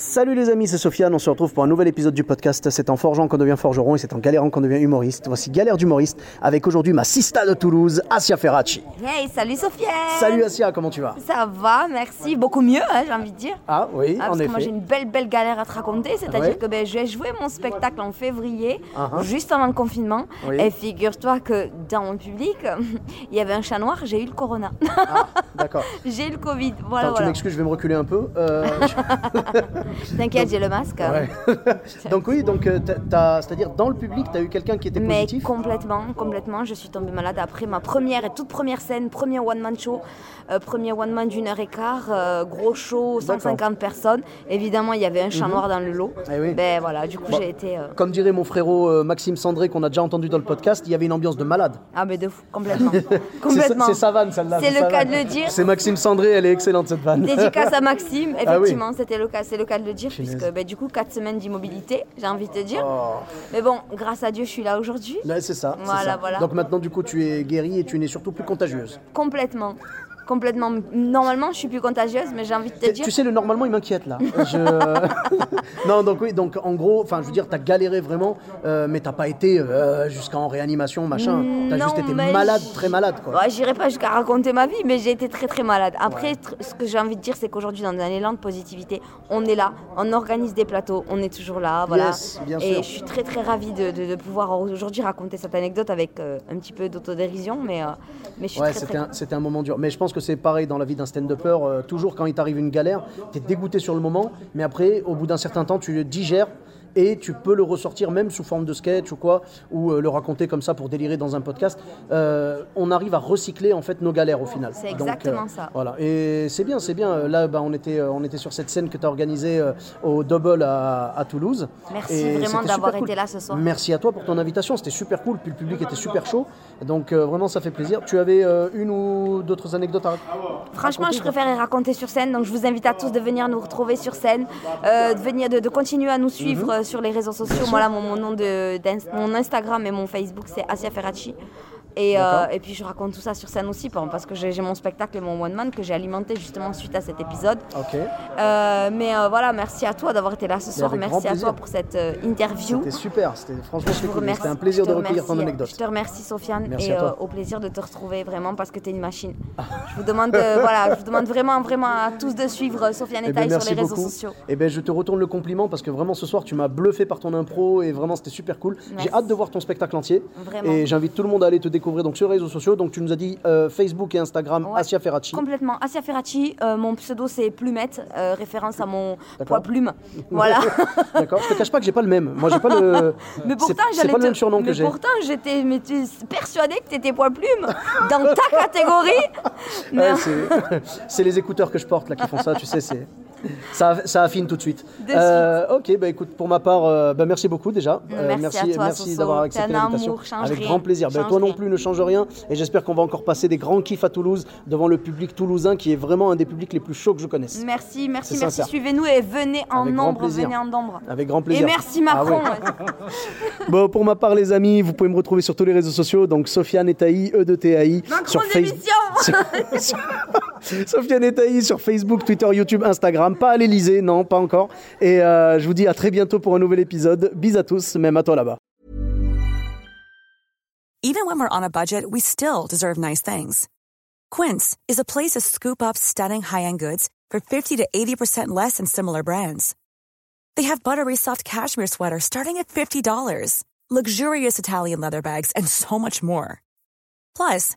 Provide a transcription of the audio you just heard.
Salut les amis, c'est Sofiane, on se retrouve pour un nouvel épisode du podcast. C'est en forgeant qu'on devient forgeron et c'est en galérant qu'on devient humoriste. Voici Galère d'humoriste avec aujourd'hui ma sista de Toulouse, Asia Ferracci. Hey, salut Sofiane Salut Asia, comment tu vas? Ça va, merci. Beaucoup mieux, hein, j'ai envie de dire. Ah oui, Ah, en parce que moi effet. j'ai une belle belle galère à te raconter, c'est-à-dire que ben, je vais jouer mon spectacle en février, Uh-huh. juste avant le confinement, Oui. et figure-toi que dans mon public, il y avait un chat noir, j'ai eu le corona, Ah, d'accord. j'ai eu le Covid, voilà Attends, tu voilà. m'excuses, je vais me reculer un peu. Euh, T'inquiète, j'ai le masque. ouais. donc oui, donc euh, c'est-à-dire dans le public, tu as eu quelqu'un qui était Mais positif complètement, complètement, je suis tombée malade après ma première et toute première scène, premier one-man show, euh, premier one-man d'une heure et quart, euh, gros show, 150 personnes. Évidemment, il y avait un chat noir dans le lot. Eh oui. Ben voilà, du coup Bon. j'ai été... euh, Comme dirait mon frérot Maxime Sandré qu'on a déjà entendu dans le podcast, il y avait une ambiance de malade. Ah mais de fou, complètement. C'est complètement. C'est sa vanne celle-là. C'est le cas de le dire. C'est Maxime Sandré, elle est excellente cette vanne. Dédicace à Maxime, Ah oui. effectivement, c'était le cas, c'est le cas de le dire, puisque ben, du coup, 4 semaines d'immobilité, j'ai envie de te dire. Oh. Mais bon, grâce à Dieu, je suis là aujourd'hui. Ouais, c'est ça. Voilà, ça. voilà. Donc maintenant, du coup, tu es guérie et tu n'es surtout plus contagieuse. Complètement. Complètement. Normalement, je suis plus contagieuse, mais j'ai envie de te dire. Tu sais, le normalement, il m'inquiète là. Je- non, donc oui, donc en gros, enfin, je veux dire, t'as galéré vraiment, euh, mais t'as pas été euh, jusqu'en réanimation, machin. T'as juste été malade, très malade, quoi. Ouais, J'irai pas jusqu'à raconter ma vie, mais j'ai été très très malade. Après, ce que j'ai envie de dire, c'est qu'aujourd'hui, dans un élan de positivité, on est là, on organise des plateaux, on est toujours là, voilà. Yes, bien Et sûr. je suis très très ravie de, de- de pouvoir aujourd'hui raconter cette anecdote avec euh, un petit peu d'autodérision, mais, euh, mais je suis Ouais, très c'était très un, c'était un moment dur. Mais je pense que c'est pareil dans la vie d'un stand-upper. euh, toujours quand il t'arrive une galère, t'es dégoûté sur le moment, mais après, au bout d'un certain temps, tu le digères et tu peux le ressortir même sous forme de sketch ou quoi, ou euh, le raconter comme ça pour délirer dans un podcast. Euh, on arrive à recycler en fait nos galères au final. C'est Donc, euh, exactement ça. Voilà. Et c'est bien, c'est bien. Là, bah, on, était, on était sur cette scène que tu as organisée au Double à, à Toulouse. Merci Et vraiment d'avoir cool. été là ce soir. Merci à toi pour ton invitation, c'était super cool, puis le public était super chaud, donc vraiment ça fait plaisir. Tu avais une ou d'autres anecdotes à Franchement, raconter, je préfère les raconter sur scène, donc je vous invite à tous de venir nous retrouver sur scène, euh, de, venir, de, de continuer à nous suivre Mhm. euh, sur les réseaux sociaux. Moi, là, mon, mon nom de, mon Instagram et mon Facebook, c'est Asia Ferracci. Et, euh, et puis je raconte tout ça sur scène aussi, par- parce que j'ai mon spectacle et mon one man que j'ai alimenté justement suite à cet épisode. Euh, mais euh, voilà, merci à toi d'avoir été là ce soir. Merci à toi pour cette interview. c'était super, c'était franchement c'était cool. un plaisir de recueillir ton anecdote. Je te remercie Sofiane Merci et au plaisir de te retrouver vraiment parce que tu es une machine. Je vous demande de- voilà, je vous demande vraiment vraiment à tous de suivre Sofiane Eh et ben, sur les réseaux sociaux. Et ben je te retourne le compliment parce que vraiment ce soir tu m'as bluffé par ton impro et vraiment c'était super cool. J'ai hâte de voir ton spectacle entier. Vraiment. Et j'invite tout le monde à aller te découvrir donc sur les réseaux sociaux. Donc tu nous as dit euh, Facebook et Instagram Ouais. Asia Ferracci. Complètement. Asia Ferracci, euh, mon pseudo c'est Plumette, euh, référence à mon poids plume. Voilà. D'accord. Je te cache pas que j'ai pas le même. Moi j'ai pas le. Mais pourtant, j'allais pas le même surnom mais que j'ai. pourtant, j'étais mais tu persuadée que tu étais poids plume dans ta catégorie. Ouais, c'est les écouteurs que je porte là qui font ça, tu sais, c'est ça, ça affine tout de suite. De Euh, ok, bah écoute, pour ma part, euh, bah, merci beaucoup déjà. Euh, Merci à toi, merci Soso. d'avoir accepté un l'invitation. Avec rien. grand plaisir. Bah, toi non plus, ne change rien. Et j'espère qu'on va encore passer des grands kiffs à Toulouse devant le public toulousain qui est vraiment un des publics les plus chauds que je connaisse. Merci, merci, merci. Suivez-nous et venez en Avec nombre, venez en nombre. Avec grand Et plaisir. merci Ah Macron. ouais. Bon, pour ma part, les amis, vous pouvez me retrouver sur tous les réseaux sociaux. Donc, Sofiane et Taï, E de TAI. Macron sur d'émission. Sofiane et Taï sur Facebook, Twitter, YouTube, Instagram. Pas à l'Elysée, non, pas encore. Et euh, je vous dis à très bientôt pour un nouvel épisode. Bis à tous, même à toi là-bas. Even when we're on a budget, we still deserve nice things. Quince is a place to scoop up stunning high-end goods for 50 to 80% less than similar brands. They have buttery soft cashmere sweaters starting at $50, luxurious Italian leather bags, and so much more. Plus,